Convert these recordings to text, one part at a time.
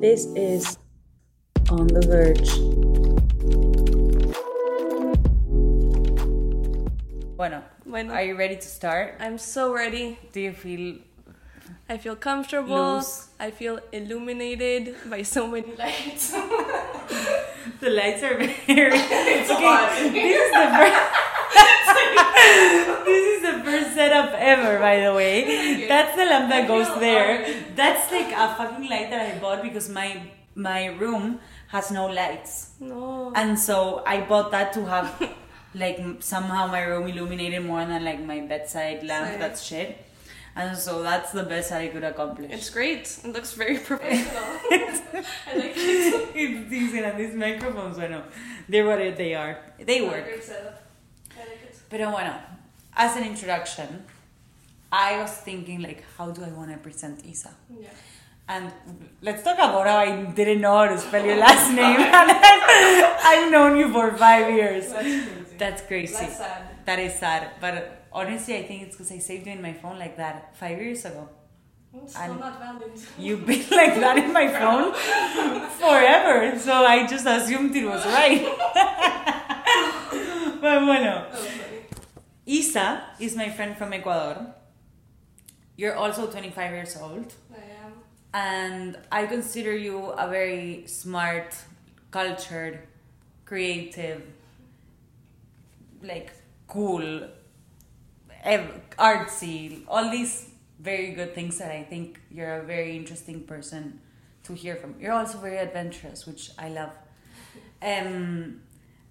This is On the Verge. Bueno, Bueno. are you ready to start? I'm so ready. Do you feel I feel comfortable. Loose. I feel illuminated by so many lights. the lights are very? it's hot. This is the first. this is the first setup ever, by the way. That's the lamp that goes there. That's like a fucking light that I bought because my my room has no lights. no. And so I bought that to have like somehow my room illuminated more than like my bedside lamp. Same. That's shit. And so that's the best I could accomplish. It's great. It looks very professional. I like it. it's decent, and these microphones, I know. they're what they are. They work. Great setup. I like it. Pero bueno, as an introduction, I was thinking like, how do I want to present Isa? Yeah. And let's talk about how I didn't know how to spell your last name. I've known you for five years. That's crazy. That's crazy. That's sad. That is sad. But honestly, I think it's because I saved you in my phone like that five years ago. It's still And- not valid. You've been like that in my phone forever. So I just assumed it was right. but bueno. Funny. Isa is my friend from Ecuador. You're also 25 years old. I am. And I consider you a very smart, cultured, creative, like cool, artsy, all these very good things that I think you're a very interesting person to hear from. You're also very adventurous, which I love. Um,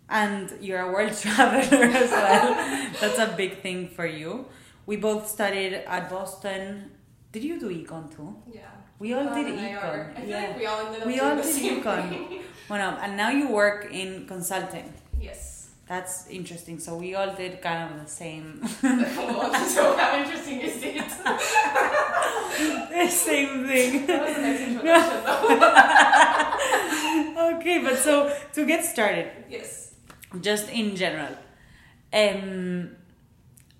and you're a world traveler as well. That's a big thing for you. We both studied at Boston. Did you do econ too? Yeah. We all did econ, I feel yeah. like we all ended up We all did econ. Well, and now you work in consulting. Yes. That's interesting. So we all did kind of the same, Well, so how interesting is it? the same thing. That was a nice introduction, though. okay, but so to get started, yes. Just in general, um,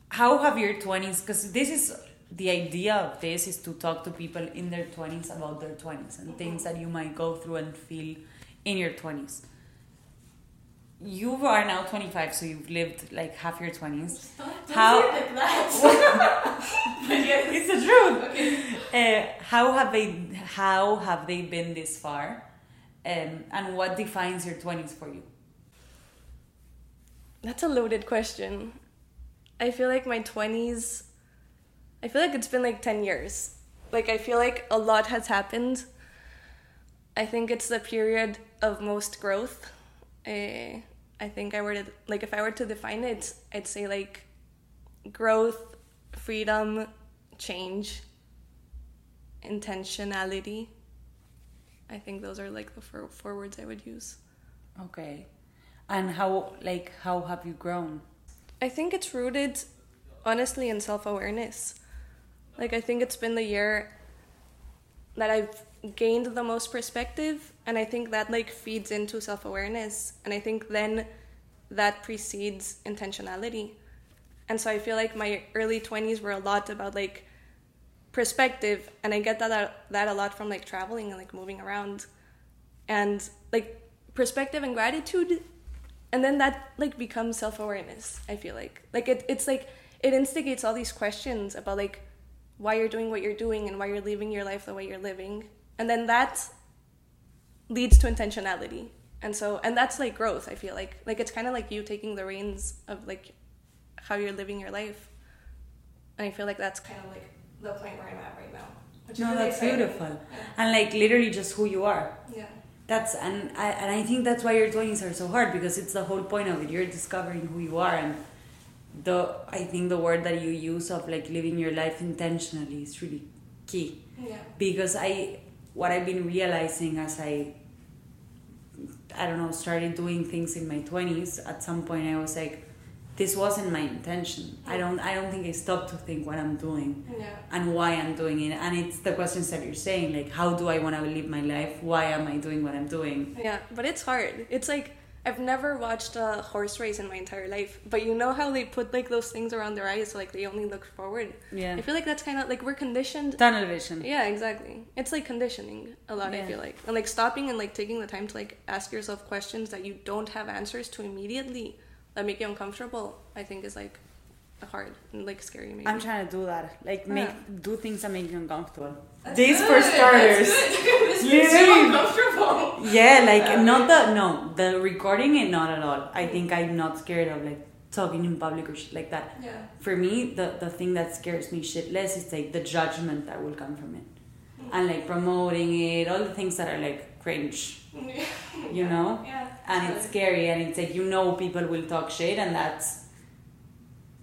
how have your twenties? Because this is the idea of this is to talk to people in their twenties about their twenties and things that you might go through and feel in your twenties. You are now twenty five, so you've lived like half your twenties. Don't, don't How- like that. yes. It's the truth. Okay. Uh, how have they? How have they been this far? Um, and what defines your twenties for you? That's a loaded question. I feel like my 20s, I feel like it's been like 10 years. Like, I feel like a lot has happened. I think it's the period of most growth. Uh, I think I were to, like, if I were to define it, I'd say like growth, freedom, change, intentionality. I think those are like the four, four words I would use. Okay, and how like how have you grown? I think it's rooted honestly in self awareness. Like, I think it's been the year that I've gained the most perspective, and I think that like feeds into self awareness, and I think then that precedes intentionality. And so I feel like my early 20s were a lot about like perspective, and I get that that a lot from like traveling and like moving around, and like perspective and gratitude and then that like becomes self-awareness i feel like. Like it, it's like it instigates all these questions about like why you're doing what you're doing and why you're living your life the way you're living. And then that leads to intentionality. And so and that's like growth i feel like. Like it's kind of like you taking the reins of like how you're living your life. And i feel like that's kind of like the point where i'm at right now which is No, really that's exciting. beautiful, and like literally just who you are. yeah That's and I and I think that's why your twenties are so hard because it's the whole point of it. You're discovering who you are, and the I think the word that you use of like living your life intentionally is really key. yeah because I what I've been realizing as I I don't know started doing things in my 20s at some point I was like this wasn't my intention I don't I don't think I stopped to think what I'm doing yeah and why I'm doing it and it's the questions that you're saying like how do I want to live my life why am I doing what I'm doing Yeah, but it's hard. It's like I've never watched a horse race in my entire life, but you know how they put like those things around their eyes so like they only look forward. Yeah. I feel like that's kind of like we're conditioned. Tunnel vision. Yeah, exactly. It's like conditioning a lot. I Yeah. feel like, and like stopping and like taking the time to like ask yourself questions that you don't have answers to immediately that make you uncomfortable. I think is like hard and like scary. Maybe. I'm trying to do that. Like make Yeah. do things that make you uncomfortable. That's These good, for starters. good. this makes you really- uncomfortable. Yeah, like not the no the recording it not at all. I think I'm not scared of like talking in public or shit like that. Yeah. For me, the the thing that scares me shitless is like the judgment that will come from it, mm. and like promoting it, all the things that are like cringe, you know. Yeah. And it's scary and it's like you know people will talk shit and that's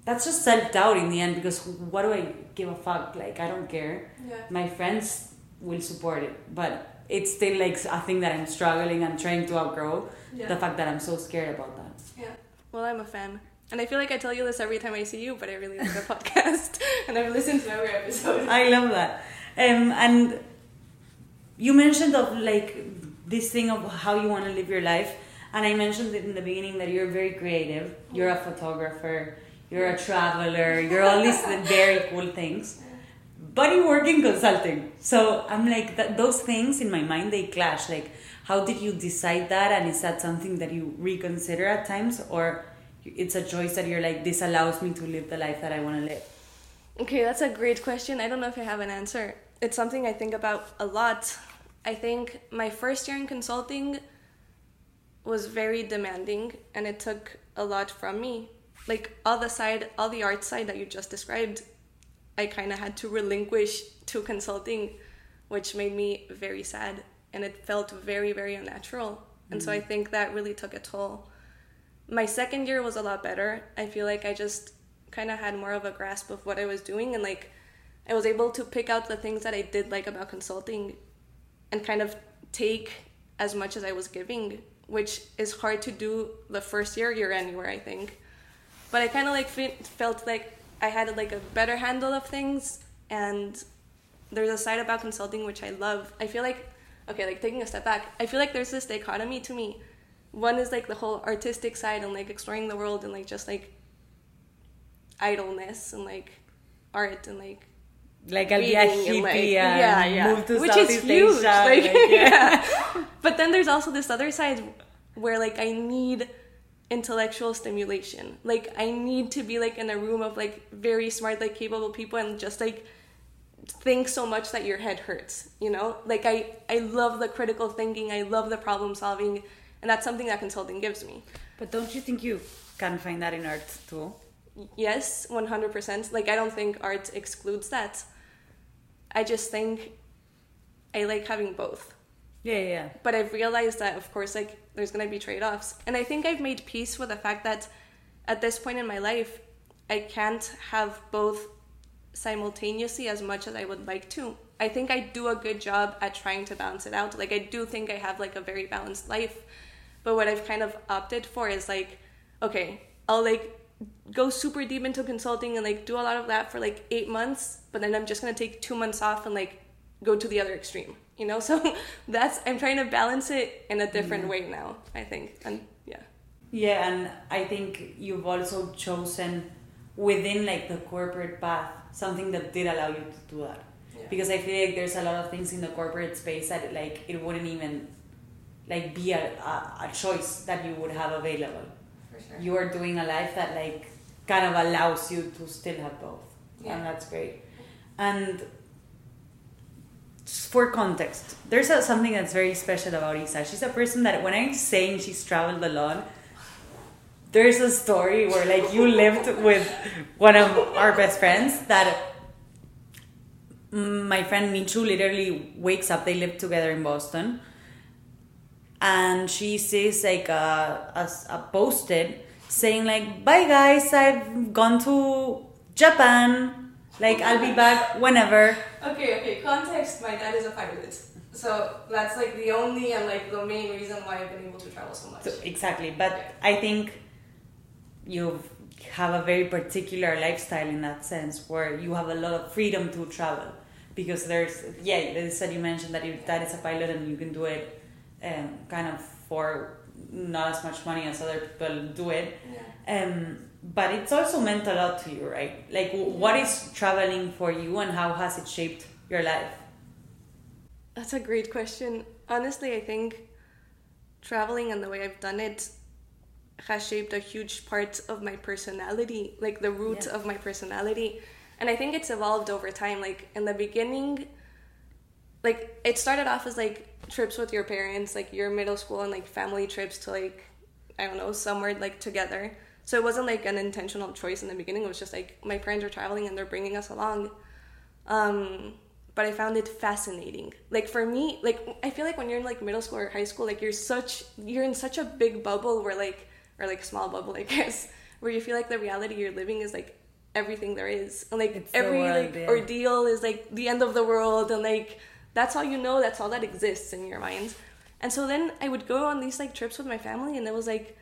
that's just self-doubt in the end because what do i give a fuck like i don't care Yeah. my friends will support it but it's still like a thing that i'm struggling and trying to outgrow Yeah. the fact that i'm so scared about that Yeah. Well, I'm a fan. And I feel like I tell you this every time I see you, but I really like the podcast. And I've listened to every episode. i love that um, and you mentioned of like this thing of how you want to live your life and i mentioned it in the beginning that you're very creative. You're a photographer. You're a traveler. You're all these very cool things. But you work in consulting. So i'm like that those things in my mind they clash. Like how did you decide that? And is that something that you reconsider at times? Or it's a choice that you're like this allows me to live the life that i want to live? Okay, that's a great question. I don't know if I have an answer. It's something I think about a lot. I think my first year in consulting was very demanding and it took a lot from me. Like all the side, all the art side that you just described, I kind of had to relinquish to consulting, which made me very sad and it felt very, very unnatural. And so I mm-hmm. think that really took a toll. My second year was a lot better. I feel like I just kind of had more of a grasp of what I was doing and like I was able to pick out the things that I did like about consulting and kind of take as much as I was giving, which is hard to do the first year you're anywhere, I think. But I kind of like fe- felt like I had like a better handle of things and there's a side about consulting which I love. I feel like okay, like taking a step back, I feel like there's this dichotomy to me. One is like the whole artistic side and like exploring the world and like just like idleness and like art and like like i'll be a and, hippie like- and yeah, yeah. move to which Southeast is huge. Asia, Like, like, yeah. yeah. But then there's also this other side where like I need intellectual stimulation. Like I need to be like in a room of like very smart, like capable people and just like think so much that your head hurts, you know? Like I I love the critical thinking, I love the problem solving, and that's something that consulting gives me. But don't you think you can find that in art too? Yes, 100%. Like, I don't think art excludes that. I just think I like having both. Yeah, yeah. But I've realized that, of course, like, there's gonna be trade offs. And I think I've made peace with the fact that at this point in my life, I can't have both simultaneously as much as I would like to. I think I do a good job at trying to balance it out. Like, I do think I have, like, a very balanced life. But what I've kind of opted for is, like, okay, I'll, like, go super deep into consulting and like do a lot of that for like eight months but then i'm just going to take two months off and like go to the other extreme you know so that's i'm trying to balance it in a different mm-hmm. way now i think and yeah Yeah, and I think you've also chosen within like the corporate path something that did allow you to do that. Yeah. Because I feel like there's a lot of things in the corporate space that like it wouldn't even like be a, a, a choice that you would have available. Sure You are doing a life that like kind of allows you to still have both. Yeah. And that's great. And just for context, there's a, something that's very special about Isa. She's a person that when I'm saying she's traveled a lot, there's a story where like you lived with one of our best friends that my friend Michu literally wakes up. They live together in Boston, and she sees like a, a, a posted saying like, "Bye guys, I've gone to Japan. Like I'll be back whenever." okay okay context my dad is a pilot so that's like the only and like the main reason why i've been able to travel so much So, exactly, but I think you have a very particular lifestyle in that sense, where you have a lot of freedom to travel, because there's yeah, they said you mentioned that your dad is a pilot and you can do it, um, kind of for not as much money as other people do it. Yeah. Um, but it's also meant a lot to you, right? Like, w- what is traveling for you, and how has it shaped your life? That's a great question. Honestly, I think traveling and the way I've done it has shaped a huge part of my personality, like the root Yeah. of my personality. And I think it's evolved over time. Like in the beginning, like it started off as like trips with your parents, like your middle school and like family trips to like, I don't know, somewhere like together. So it wasn't like an intentional choice in the beginning. It was just like my parents are traveling and they're bringing us along. Um, but I found it fascinating. Like for me, like I feel like when you're in like middle school or high school, like you're such you're in such a big bubble where like or like small bubble, I guess, where you feel like the reality you're living is like everything there is, and like It's every world, like yeah. ordeal is like the end of the world, and like that's all you know. That's all that exists in your mind. And so then I would go on these like trips with my family, and it was like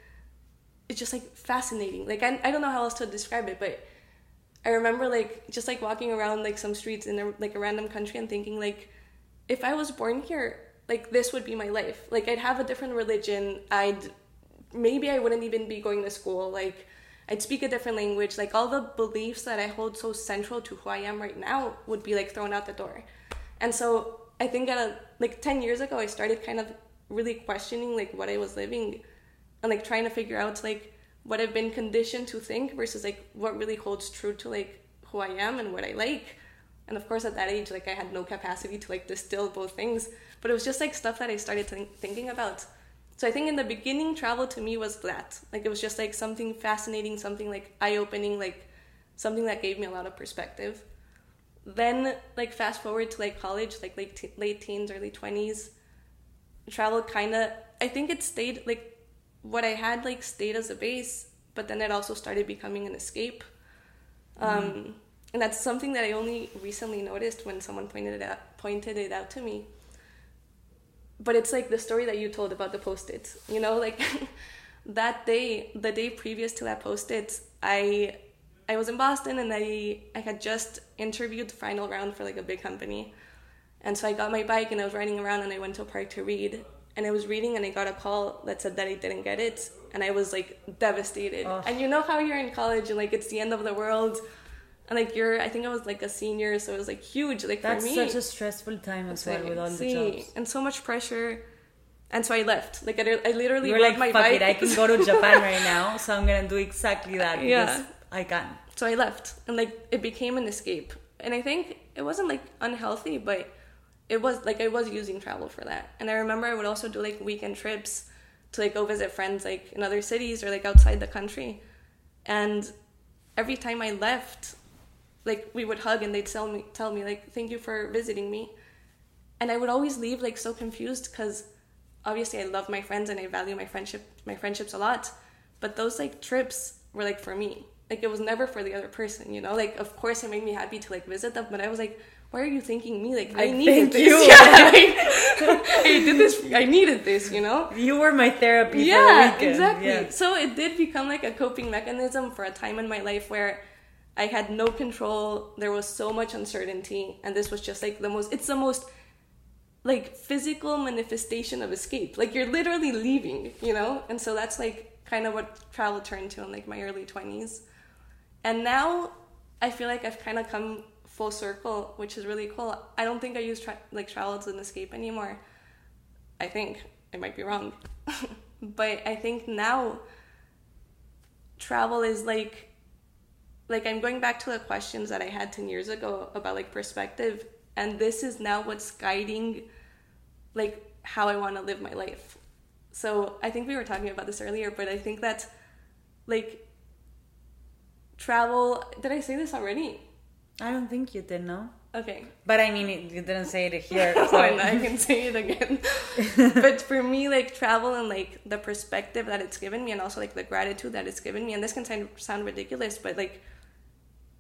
it's just like fascinating. Like I, I don't know how else to describe it, but I remember like just like walking around like some streets in a, like a random country and thinking like if I was born here, like this would be my life. Like I'd have a different religion. I'd maybe I wouldn't even be going to school. Like I'd speak a different language. Like all the beliefs that I hold so central to who I am right now would be like thrown out the door. And so I think at a like 10 years ago I started kind of really questioning like what I was living and like trying to figure out like what I've been conditioned to think versus like what really holds true to like who I am and what I like. And of course, at that age, like I had no capacity to like distill both things, but it was just like stuff that I started think- thinking about. So I think in the beginning, travel to me was that like it was just like something fascinating, something like eye opening, like something that gave me a lot of perspective. Then like fast forward to like college, like late te- late teens, early twenties, travel kind of I think it stayed like what I had like stayed as a base, but then it also started becoming an escape. Um, and that's something that I only recently noticed when someone pointed it out, pointed it out to me. But it's like the story that you told about the post-its. You know, like that day, the day previous to that post-its, I I was in Boston and I I had just interviewed the final round for like a big company. And so I got my bike and I was riding around and I went to a park to read. And I was reading and I got a call that said that I didn't get it. And I was like devastated. Oh. And you know how you're in college and like it's the end of the world. And like you're, I think I was like a senior, so it was like huge. Like That's for me, such a stressful time as well with all the jobs. and so much pressure. And so I left. Like I, I literally You were like, my fuck bike. it, I can go to Japan right now, so I'm gonna do exactly that Yeah. I can. so I left, and like it became an escape. And I think it wasn't like unhealthy, but it was like I was using travel for that. And I remember I would also do like weekend trips to like go visit friends like in other cities or like outside the country. And every time I left, like we would hug and they'd tell me tell me like thank you for visiting me. And I would always leave like so confused because obviously I love my friends and I value my friendship my friendships a lot. But those like trips were like for me. Like it was never for the other person, you know? Like of course it made me happy to like visit them, but I was like, why are you thanking me? Like, I needed this. you. Yeah, like, I did this I needed this, you know? You were my therapy yeah weekend. exactly Yeah. so it did become like a coping mechanism for a time in my life where i had no control there was so much uncertainty and this was just like the most it's the most like physical manifestation of escape like you're literally leaving you know and so that's like kind of what travel turned to in like my early 20s and now i feel like i've kind of come full circle which is really cool. I don't think i use tra- like travel as an escape anymore. I think I might be wrong, but I think now travel is like like I'm going back to the questions that I had 10 years ago about like perspective and this is now what's guiding like how I want to live my life. So, I think we were talking about this earlier, but I think that like travel did I say this already? I don't think you did, no? Okay. But I mean, you didn't say it here. So. I can say it again. but for me, like travel and like the perspective that it's given me, and also like the gratitude that it's given me, and this can sound sound ridiculous, but like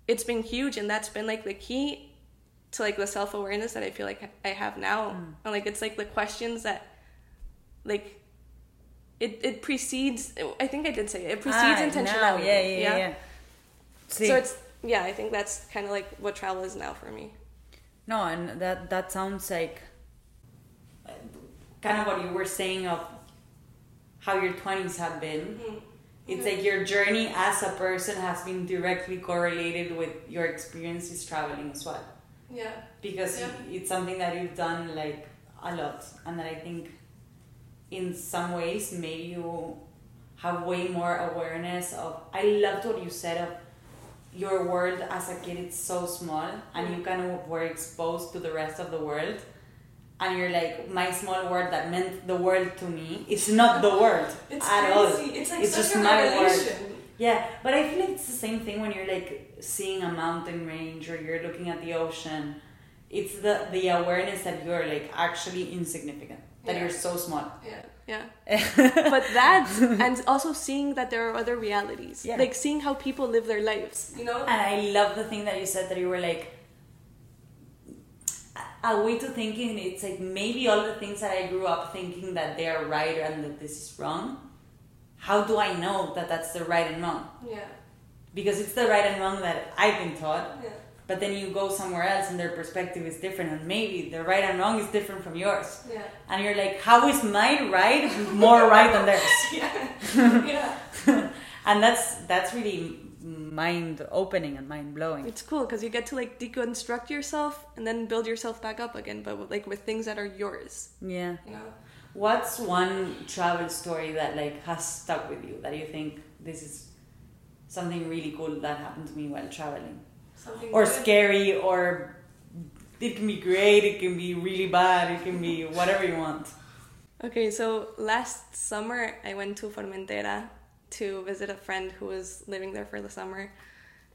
it's been huge, and that's been like the key to like the self awareness that I feel like I have now, and like it's like the questions that like it it precedes. I think I did say it. It precedes Ah, now, intentionality. Yeah, yeah, yeah. yeah. See, So it's yeah, I think that's kind of like what travel is now for me. no, and that that sounds like kind of what you were saying of how your 20s have been. Mm-hmm. It's like your journey as a person has been directly correlated with your experiences traveling as well. Yeah. Because Yeah. it's something that you've done like a lot, and that I think in some ways made you have way more awareness of. I loved what you said of your world as a kid. It's so small, and you kind of were exposed to the rest of the world. And you're like, my small world that meant the world to me. It's not the world It's at crazy. all. It's like It's just a my world. Yeah, but I feel like it's the same thing when you're like seeing a mountain range or you're looking at the ocean. It's the the awareness that you're like actually insignificant. That Yeah. you're so smart. Yeah. Yeah. but that and also seeing that there are other realities. Yeah. Like seeing how people live their lives. You know? And I love the thing that you said that you were like a- a way to thinking it's like maybe all the things that I grew up thinking that they are right and that this is wrong. How do I know that that's the right and wrong? Yeah. Because it's the right and wrong that I've been taught. Yeah. But then you go somewhere else and their perspective is different, and maybe the right and wrong is different from yours. Yeah. And you're like, how is my right more right than theirs? Yeah. yeah. and that's that's really mind opening and mind blowing. It's cool because you get to like deconstruct yourself and then build yourself back up again, but with, like with things that are yours. Yeah. You know? What's one travel story that like has stuck with you that you think this is something really cool that happened to me while traveling, Something or good. scary, or it can be great, it can be really bad, it can be whatever you want. Okay, so last summer I went to Formentera to visit a friend who was living there for the summer.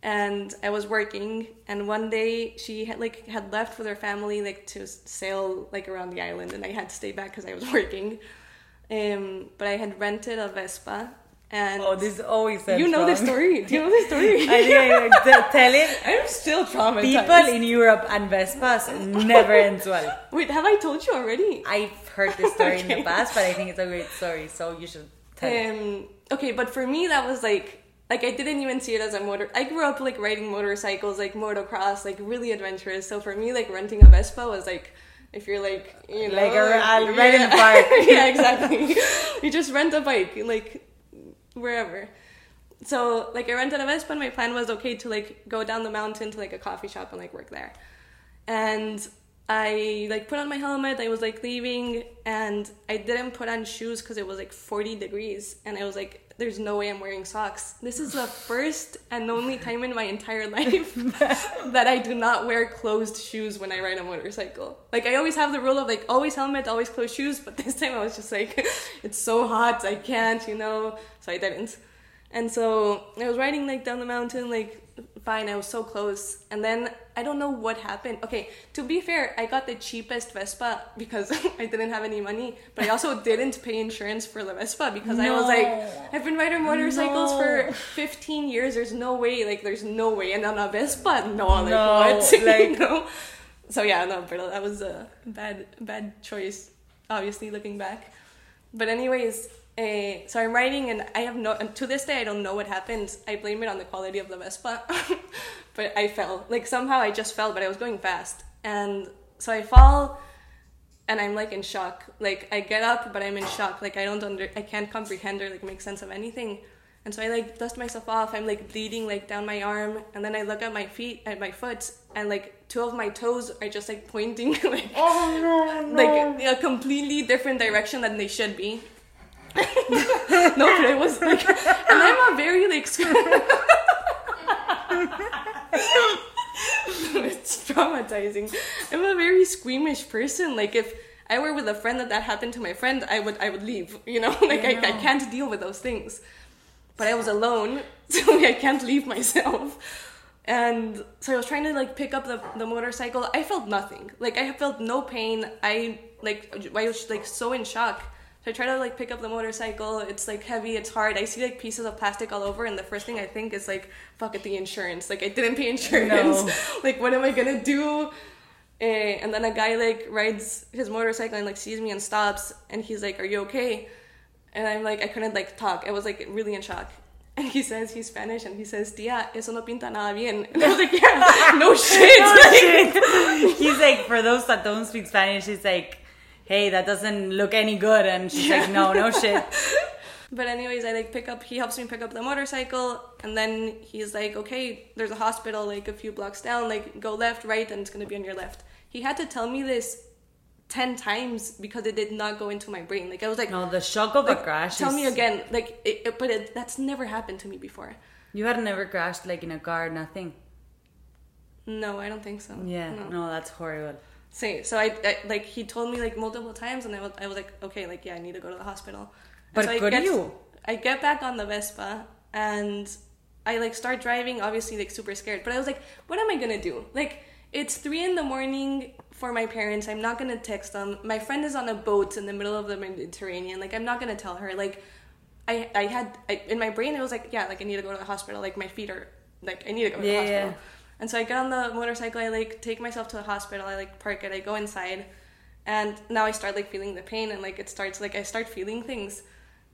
And I was working and one day she had like had left with her family like to sail like around the island and I had to stay back cuz I was working. Um but I had rented a Vespa and Oh, this is always you know the story. Do you know the story? I t- tell it. I'm still traumatized. People in Europe and Vespas never ends well. Wait, have I told you already? I've heard this story in the past, but I think it's a great story, so you should tell it. Um, okay, but for me that was like like I didn't even see it as a motor. I grew up like riding motorcycles, like motocross, like really adventurous. So for me, like renting a Vespa was like if you're like you know Like a- a yeah. ride in the park. yeah, exactly. you just rent a bike like wherever. So like I rented a Vespa, and my plan was okay to like go down the mountain to like a coffee shop and like work there, and. I like put on my helmet. I was like leaving, and I didn't put on shoes because it was like 40 degrees, and I was like, "There's no way I'm wearing socks." This is the first and only time in my entire life that I do not wear closed shoes when I ride a motorcycle. Like I always have the rule of like always helmet, always closed shoes, but this time I was just like, "It's so hot, I can't," you know. So I didn't. And so I was riding like down the mountain, like fine, I was so close. And then I don't know what happened. Okay, to be fair, I got the cheapest Vespa because I didn't have any money, but I also didn't pay insurance for the Vespa because I was like, I've been riding motorcycles No. for 15 years. There's no way, like, there's no way. And on a Vespa, no, like, No, what? like- you know? So yeah, no, but that was a bad, bad choice, obviously, looking back. But anyways, uh, so I'm riding and I have no, and to this day I don't know what happened. I blame it on the quality of the Vespa, but I fell. Like somehow I just fell, but I was going fast. And so I fall and I'm like in shock. Like I get up, but I'm in shock. Like I don't under, I can't comprehend or like make sense of anything. And so I like dust myself off. I'm like bleeding like down my arm, and then I look at my feet, at my foot, and like two of my toes are just like pointing like Oh no, no. like a completely different direction than they should be. No, but it was like, and I'm a very like. it's traumatizing. I'm a very squeamish person. Like if I were with a friend that that happened to my friend, I would I would leave. You know, like I, I Yeah. can't deal with those things. But I was alone, so I can't leave myself. And so I was trying to like pick up the, the motorcycle. I felt nothing. Like I felt no pain. I like I was like so in shock. So I try to like pick up the motorcycle. It's like heavy. It's hard. I see like pieces of plastic all over, and the first thing I think is like, "Fuck it, the insurance." Like I didn't pay insurance. No. like what am I gonna do? Eh, and then a guy like rides his motorcycle and like sees me and stops, and he's like, "Are you okay?" And I'm like, I couldn't like talk. I was like really in shock. And he says he's Spanish, and he says, "Tia, eso no pinta nada bien." And I was like, "Yeah, no shit." No Like, shit. He's like, for those that don't speak Spanish, he's like, hey, that doesn't look any good. And she's like, no, no shit. But anyways, I like pick up. He helps me pick up the motorcycle, and then he's like, "Okay, there's a hospital like a few blocks down. Like go left, right, and it's gonna be on your left." He had to tell me this ten times because it did not go into my brain. Like I was like, No, the shock of like, a crash. Tell is- me again. Like, it, it- but it, that's never happened to me before. You had never crashed like in a car, nothing. No, I don't think so. Yeah, No. no, that's horrible. So, so I, I like he told me like multiple times, and I was, I was like, okay, like yeah, I need to go to the hospital. But so I good get, you. I get back on the Vespa and I like start driving, obviously like super scared. But I was like, what am I gonna do? Like it's three in the morning for my parents. I'm not gonna text them. My friend is on a boat in the middle of the Mediterranean. Like I'm not gonna tell her. Like I I had I, in my brain it was like yeah, like I need to go to the hospital. Like my feet are like I need to go to Yeah, the hospital. yeah. And so I get on the motorcycle, I like take myself to the hospital, I like park it, I go inside, and now I start like feeling the pain and like it starts like I start feeling things.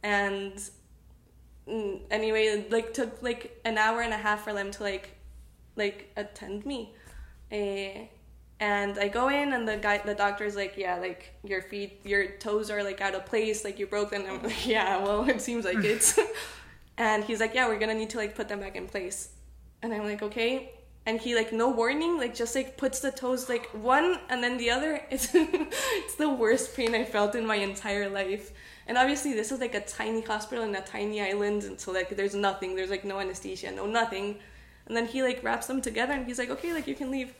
And mm, anyway, it like took like an hour and a half for them to like like attend me. Eh, and I go in and the guy the doctor's like, Yeah, like your feet your toes are like out of place, like you broke them. I'm like, Yeah, well it seems like it's and he's like, Yeah, we're gonna need to like put them back in place. And I'm like, okay. And he like no warning, like just like puts the toes like one and then the other. It's it's the worst pain I felt in my entire life. And obviously this is like a tiny hospital in a tiny island, and so like there's nothing, there's like no anesthesia, no nothing. And then he like wraps them together and he's like, okay, like you can leave.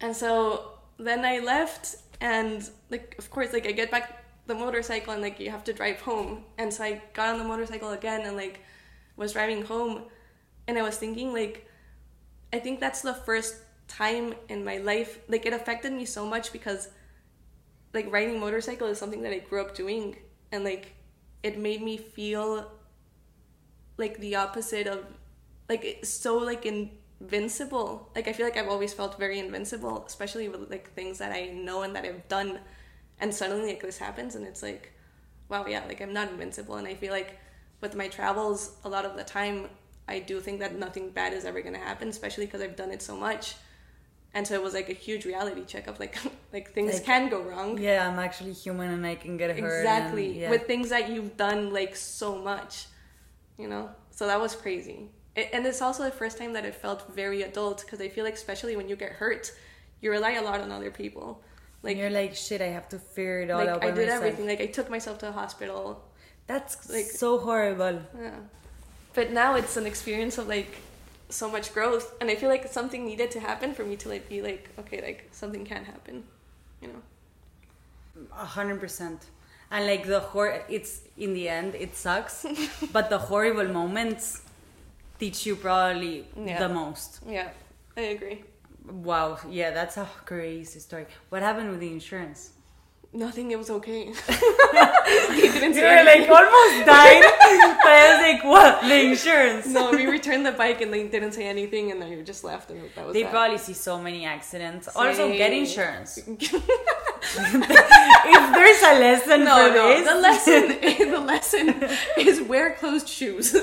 And so then I left and like of course like I get back the motorcycle and like you have to drive home. And so I got on the motorcycle again and like was driving home and I was thinking like I think that's the first time in my life like it affected me so much because like riding motorcycle is something that I grew up doing. And like it made me feel like the opposite of like so like invincible. Like i feel like i've always felt very invincible especially with like things that i know and that i've done. And suddenly like this happens and it's like wow yeah like i'm not invincible. And i feel like with my travels a lot of the time i do think that nothing bad is ever going to happen especially because i've done it so much and so it was like a huge reality check of like like things Like, can go wrong Yeah, I'm actually human and I can get hurt. exactly and- yeah. with things that you've done like so much you know so that was crazy it, and it's also the first time that it felt very adult because i feel like especially when you get hurt you rely a lot on other people like you're like shit. I have to figure it all like out i did myself. everything like i took myself to the hospital That's like- so horrible. yeah but now it's an experience of like so much growth and i feel like something needed to happen for me to like be like okay like something can happen you know A hundred percent. And like the hor, it's in the end it sucks, but the horrible moments teach you probably Yeah. the most. yeah i agree Wow, yeah, that's a crazy story. What happened with the insurance? Nothing it was okay he didn't You say were like almost died, but I was like, what? The insurance? no, we returned the bike and they didn't say anything, and then we just left, and that was They that. probably see so many accidents. Also, get insurance. if there's a lesson no, for no. this, The lesson, the lesson is wear closed shoes.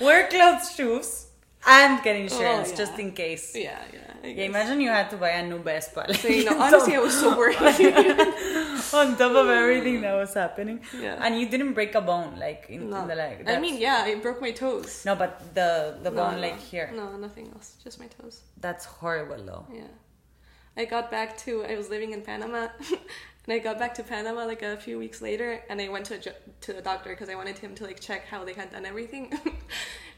wear closed shoes, and get oh, insurance yeah. just in case. yeah, yeah. Yeah, imagine you had to buy a new Vespa. like, So, you know, honestly, I was so worried. on top of everything that was happening. Yeah. And you didn't break a bone, like in, no. in the leg. I mean, yeah, I broke my toes. No, but the the No, bone, no. like here. No, nothing else. Just my toes. That's horrible, though. Yeah. I got back to, I was living in Panama. And I got back to Panama like a few weeks later, and I went to a, to the doctor because I wanted him to like check how they had done everything.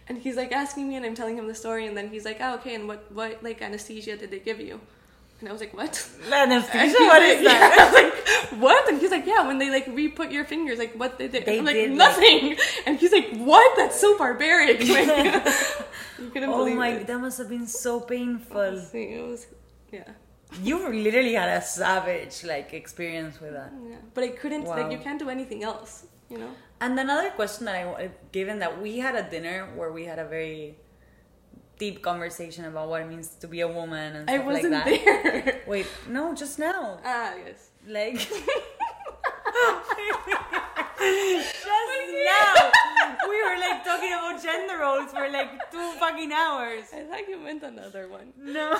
And he's like asking me, and I'm telling him the story, and then he's like, "Oh, okay. And what what like anesthesia did they give you?" And I was like, "What?" Anesthesia? he's What like, is that? yeah. I was like, "What?" And he's like, "Yeah, when they like re-put your fingers, like what they did." They I'm like, did, like- "Nothing." And he's like, "What? That's so barbaric." Like, you couldn't Oh believe my, it. that must have been so painful. It was, yeah. You literally had a savage like experience with that. Yeah, but I couldn't Wow. like you can't do anything else, you know. And another question that I given that we had a dinner where we had a very deep conversation about what it means to be a woman and I stuff like wasn't that. there. Wait, no, just now. ah, yes. Like just now. We were like talking about gender roles for like two fucking hours. I thought you meant another one. No.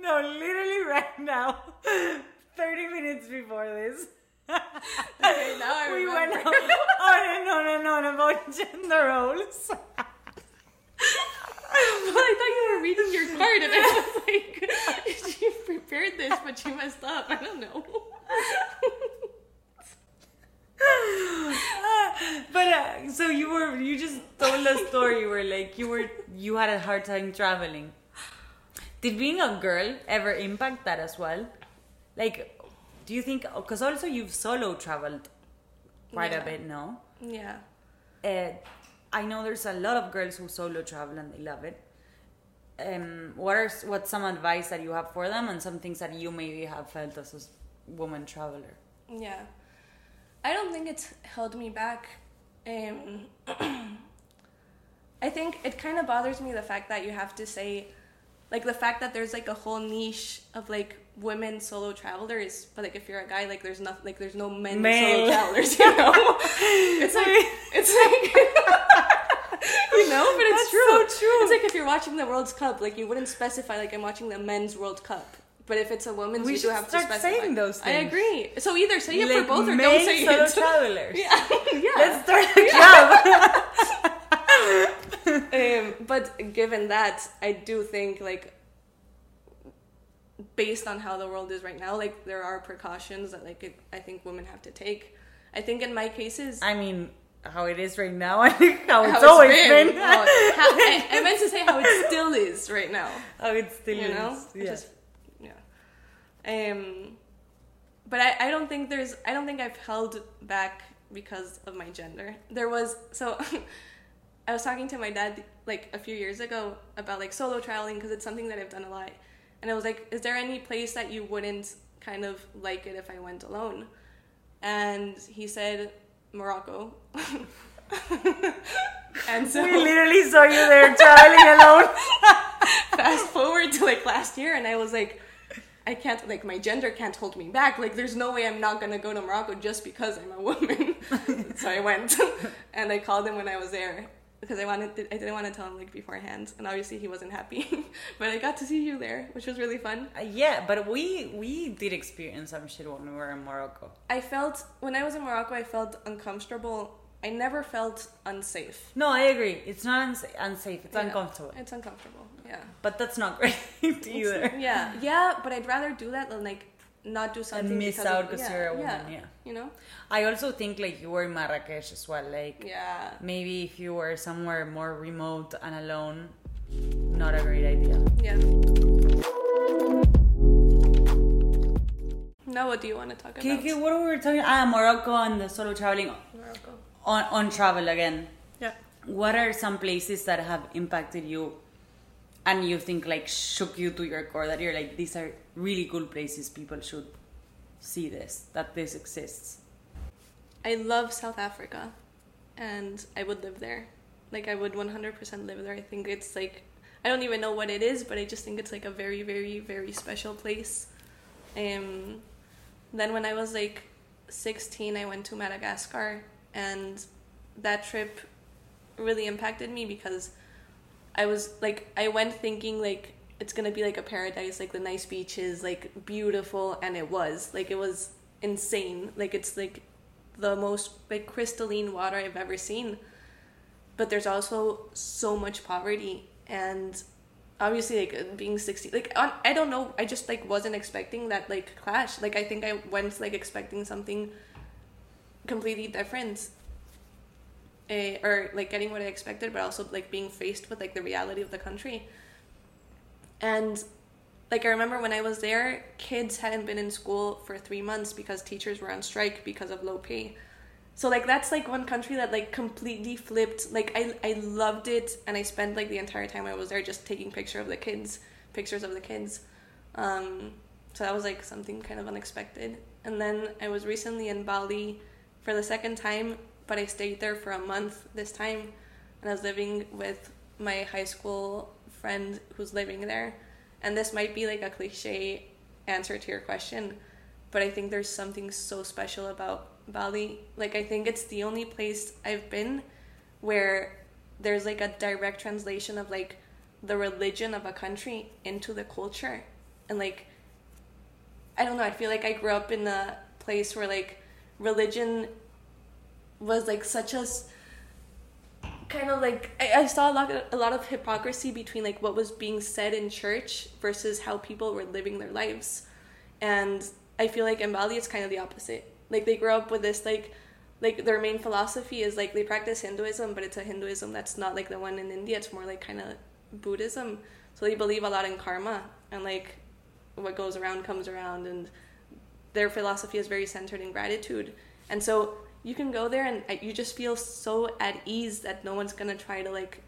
no, literally right now. 30 minutes before this. Okay, now I we remember. went on, on and on and on about gender roles. well, I thought you were reading your card, and I was like, she prepared this, but she messed up. I don't know. but uh, so you were you just told a story where like you were you had a hard time traveling. Did being a girl ever impact that as well? Like, do you think? Because also you've solo traveled quite a bit, no? Yeah. Uh, I know there's a lot of girls who solo travel and they love it. Um, what are what's some advice that you have for them and some things that you maybe have felt as a woman traveler? Yeah. I don't think it's held me back. Um, I think it kind of bothers me the fact that you have to say, like, the fact that there's like a whole niche of like women solo travelers, but like if you're a guy, like there's nothing, like there's no men Male. solo travelers, you know? it's like, it's like, you know, but it's That's true. so true. It's like if you're watching the World Cup, like you wouldn't specify like I'm watching the men's World Cup. But if it's a woman's, We you do should have start to specify. saying those I agree. So either say it Like for both or don't say solo it. travelers. Yeah, yeah. Let's start a club. Um, but given that, I do think like based on how the world is right now, like there are precautions that like it, I think women have to take. I think in my cases, I mean, how it is right now, and how it's how always been. Oh, how- I, I meant to say how it still is right now. how it still you is. know, yeah. just yeah. Um, but I, I don't think there's I don't think I've held back because of my gender. There was so I was talking to my dad like a few years ago about like solo traveling because it's something that I've done a lot, and I was like, is there any place that you wouldn't kind of like it if I went alone? And he said Morocco. and so we literally saw you there traveling alone. fast forward to like last year and I was like I can't like my gender can't hold me back like there's no way I'm not gonna go to Morocco just because I'm a woman so I went and I called him when I was there because I wanted to, I didn't want to tell him like beforehand and obviously he wasn't happy but I got to see you there which was really fun Uh, yeah, but we we did experience some shit when we were in Morocco. I felt when I was in Morocco I felt uncomfortable I never felt unsafe No, I agree. It's not uns- unsafe. It's Yeah. uncomfortable. it's uncomfortable yeah But that's not great either. yeah yeah but I'd rather do that than like not do something and miss because out 'cause yeah, you're a woman, yeah. you know I also think like you were in Marrakesh as well. Like yeah maybe if you were somewhere more remote and alone, not a great idea. Yeah. Now, what do you want to talk about? okay, what were we talking? Ah, Morocco and the solo traveling Morocco. on on travel again. Yeah. What are some places that have impacted you, and you think like shook you to your core that you're like these are really cool places. People should see this that this exists. I love South Africa, and I would live there. Like I would 100% live there. I think it's like I don't even know what it is, but I just think it's like a very, very, very special place. Um, then when I was like 16, I went to Madagascar, and that trip really impacted me because I was like I went thinking like it's gonna be like a paradise, like the nice beaches, like beautiful, and it was like it was insane. Like it's like the most like crystalline water I've ever seen. But there's also so much poverty and obviously like being 60 like on, I don't know I just like wasn't expecting that like clash like I think I went like expecting something completely different eh, or like getting what I expected, but also like being faced with like the reality of the country. And like I remember when I was there, kids hadn't been in school for three months because teachers were on strike because of low pay. So like that's like one country that like completely flipped. Like I I loved it, and I spent like the entire time I was there just taking picture of the kids, pictures of the kids. Um, so that was like something kind of unexpected. And then I was recently in Bali for the second time, but I stayed there for a month this time, and I was living with my high school friend who's living there. And this might be like a cliche answer to your question, but I think there's something so special about Bali. Like I think it's the only place I've been where there's like a direct translation of like the religion of a country into the culture. And like I don't know, I feel like I grew up in a place where like religion was like such a kind of like I, I saw a lot of, a lot of hypocrisy between like what was being said in church versus how people were living their lives. And i feel like in bali it's kind of the opposite. Like they grow up with this like like their main philosophy is like they practice hinduism but it's a hinduism that's not like the one in india. It's more like kind of buddhism. So they believe a lot in karma and like what goes around comes around. And their philosophy is very centered in gratitude. And so you can go there and uh, you just feel so at ease that no one's gonna try to like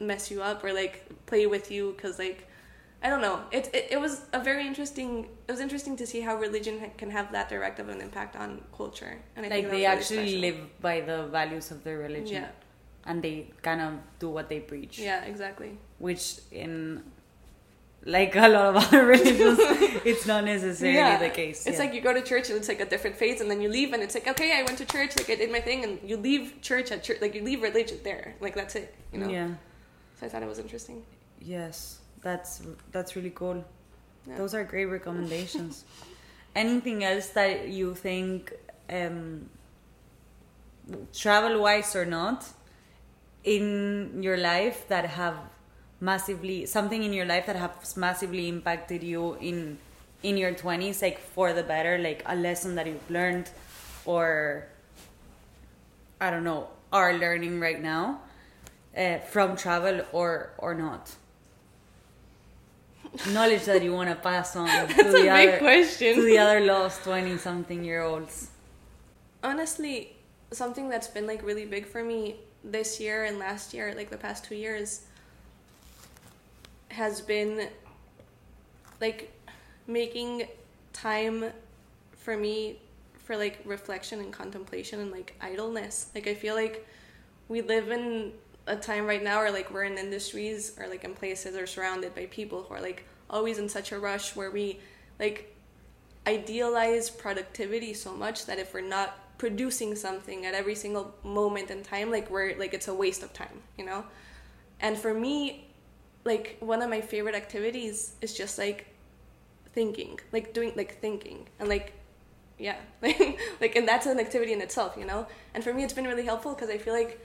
mess you up or like play with you because like i don't know. It, it, it was a very interesting it was interesting to see how religion can have that direct of an impact on culture and I like think they really actually live by the values of their religion. Yeah. And they kind of do what they preach. Yeah exactly. Which in like a lot of other religions it's not necessarily yeah. the case It's yeah. like you go to church and it's like a different phase, and then you leave, and it's like, okay, I went to church, like I did my thing, and you leave church at church, like you leave religion there, like that's it, you know. yeah So I thought it was interesting. yes that's that's really cool Yeah. those are great recommendations anything else that you think um travel wise or not in your life that have massively something in your life that has massively impacted you in in your 20s like for the better like a lesson that you've learned or i don't know are learning right now uh, from travel or or not knowledge that you want to pass on to That's the a big other question. to the other lost 20 something year olds Honestly, something that's been like really big for me this year and last year, like the past two years, has been like making time for me for like reflection and contemplation and like idleness. Like I feel like we live in a time right now where like we're in industries or like in places or surrounded by people who are like always in such a rush where we like idealize productivity so much that if we're not producing something at every single moment in time like we're like it's a waste of time you know and for me like one of my favorite activities is just like thinking like doing like thinking and like yeah like like and that's an activity in itself you know? And for me it's been really helpful because i feel like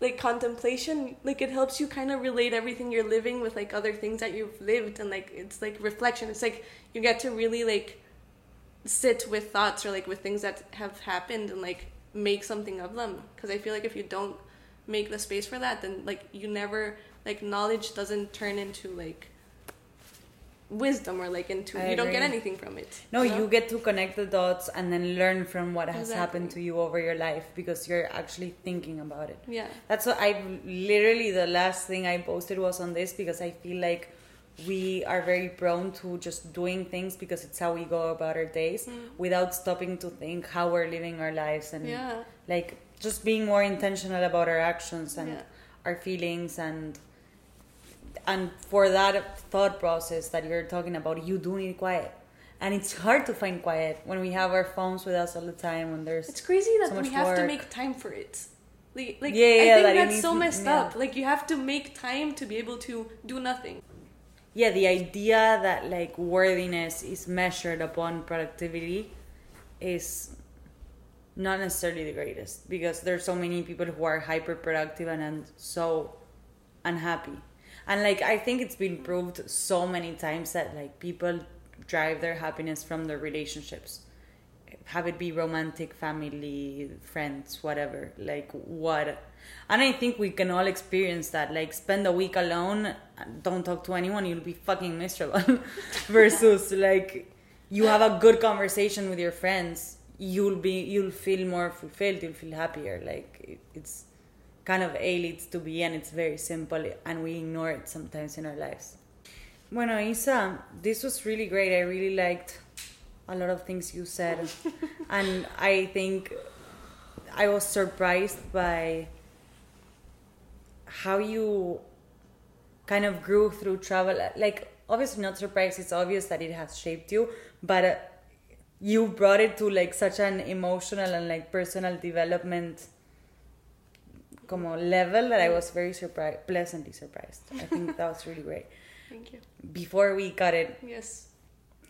like contemplation like it helps you kind of relate everything you're living with like other things that you've lived and like it's like reflection. It's like you get to really like sit with thoughts or like with things that have happened and like make something of them. Because i feel like if you don't make the space for that then like you never like knowledge doesn't turn into like wisdom or like into I you don't get anything from it No, know? you get to connect the dots and then learn from what has happened to you over your life because you're actually thinking about it. yeah That's what I literally the last thing I posted was on this because I feel like we are very prone to just doing things because it's how we go about our days hmm. without stopping to think how we're living our lives and yeah like just being more intentional about our actions and Yeah. our feelings and and for that thought process that you're talking about you do need quiet and it's hard to find quiet when we have our phones with us all the time when there's It's crazy that so we have to make time for it. Like, like Yeah, yeah, I think that that's so to- messed yeah. up. Like you have to make time to be able to do nothing. yeah the idea that like worthiness is measured upon productivity is not necessarily the greatest because there's so many people who are hyper productive and, and so unhappy and like i think it's been proved so many times that like people drive their happiness from their relationships. Have it be romantic family friends whatever. Like what? And i think we can all experience that. Like spend a week alone don't talk to anyone you'll be fucking miserable. Versus like you have a good conversation with your friends you'll be you'll feel more fulfilled you'll feel happier. Like it, it's kind of a leads to b and it's very simple and we ignore it sometimes in our lives. Bueno isa this was really great. I really liked a lot of things you said. And i think i was surprised by how you kind of grew through travel. Like obviously not surprised it's obvious that it has shaped you but uh, you brought it to like such an emotional and like personal development como level that i was very surprised pleasantly surprised i think that was really great Thank you. before we cut it Yes.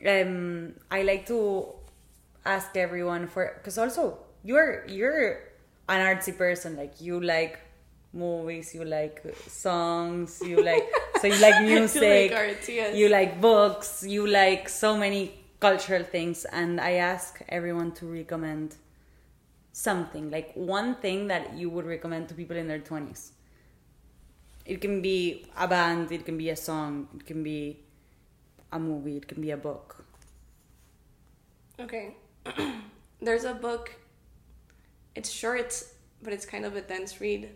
um, I like to ask everyone for because also you're you're an artsy person. Like you like movies, you like songs, you like so you like music, like art, yes. you like books, you like so many cultural things. And I ask everyone to recommend something like one thing that you would recommend to people in their twenties. It can be a band, it can be a song, it can be a movie, it can be a book. Okay. There's a book. It's short, but it's kind of a dense read.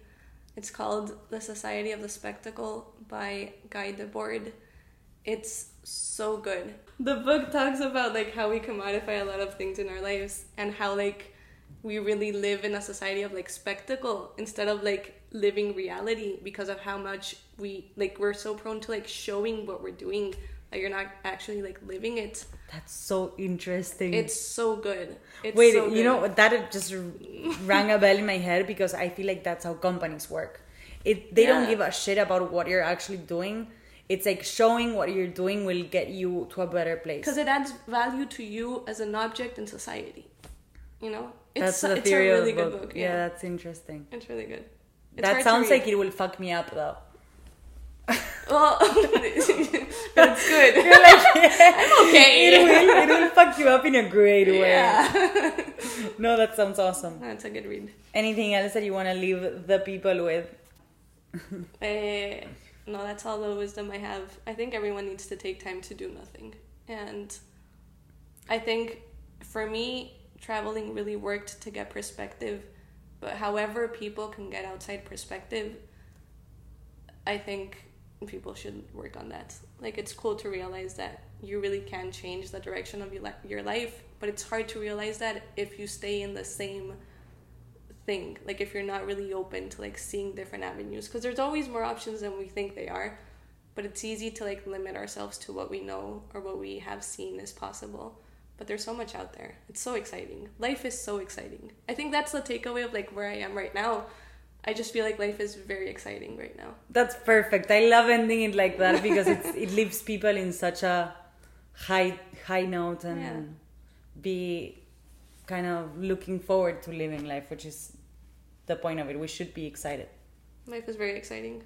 It's called The Society of the Spectacle by Guy Debord. It's so good. The book talks about like how we commodify a lot of things in our lives and how like we really live in a society of like spectacle instead of like living reality because of how much we like we're so prone to like showing what we're doing that you're not actually like living it. That's so interesting. It's so good. It's Wait, so you good. know that just rang a bell in my head because I feel like that's how companies work. It they don't give a shit about what you're actually doing. It's like showing what you're doing will get you to a better place. because it adds value to you as an object in society. You know, That's it's the it's a theory really of good book. book. Yeah. Yeah, that's interesting. it's really good. It's that sounds like it will fuck me up though. Well, it's good. You're like, I'm okay. It will, it will fuck you up in a great way. Yeah, No, that sounds awesome. that's a good read. Anything else that you want to leave the people with? Eh, no, that's all the wisdom I have. I think everyone needs to take time to do nothing. And I think for me, traveling really worked to get perspective. But however people can get outside perspective, I think people should work on that. Like, it's cool to realize that you really can change the direction of your, your life, but it's hard to realize that if you stay in the same thing like if you're not really open to like seeing different avenues because there's always more options than we think they are but it's easy to like limit ourselves to what we know or what we have seen is possible but there's so much out there it's so exciting life is so exciting i think that's the takeaway of like where i am right now i just feel like life is very exciting right now That's perfect. I love ending it like that because it's, it leaves people in such a high high note and Yeah. be kind of looking forward to living life, which is the point of it. We should be excited. life is very exciting